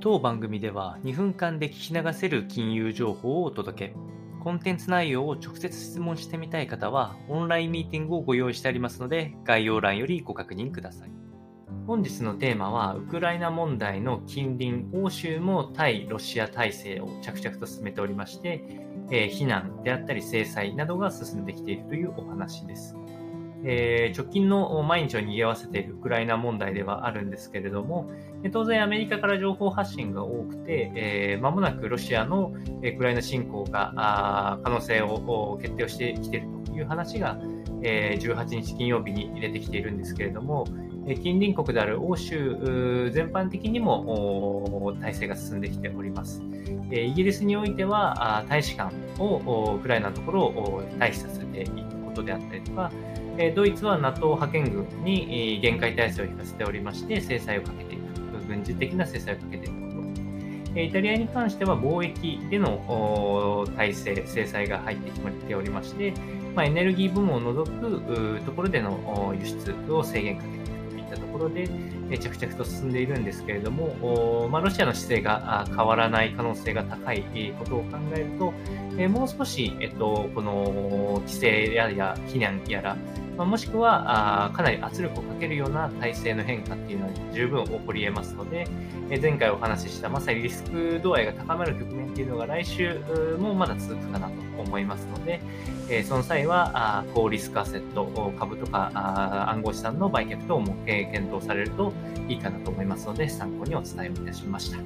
当番組では2分間で聞き流せる金融情報をお届け。コンテンツ内容を直接質問してみたい方は、オンラインミーティングをご用意してありますので、概要欄よりご確認ください。本日のテーマは、ウクライナ問題の近隣、欧州も対ロシア体制を着々と進めておりまして、えー、非難であったり制裁などが進んできているというお話です。えー、直近の毎日を賑わせているウクライナ問題ではあるんですけれども、当然アメリカから情報発信が多くて、えー、もなくロシアのウクライナ侵攻が可能性を決定をしてきているという話が、えー、18日金曜日に出てきているんですけれども、近隣国である欧州全般的にも体制が進んできております。イギリスにおいては大使館をウクライナのところを退避させていくことであったりとか、えドイツは NATO 派遣軍に限界体制を引かせておりまして、制裁をかけていく。軍事的な制裁をかけていくこと。イタリアに関しては貿易での体制、制裁が入ってきておりまして、まあ、エネルギー部門を除くところでの輸出を制限かけていくったところで、着々と進んでいるんですけれども、まあ、ロシアの姿勢が変わらない可能性が高いことを考えると、もう少し、えっと、この規制やや非難やら、まあ、もしくはあかなり圧力をかけるような体制の変化っていうのは十分起こり得ますので、え前回お話ししたまさにリスク度合いが高まる局面っていうのが来週もまだ続くかなと思いますので、えその際はあ高リスクアセット、株とかあ暗号資産の売却等も検討されるといいかなと思いますので、参考にお伝えをいたしました。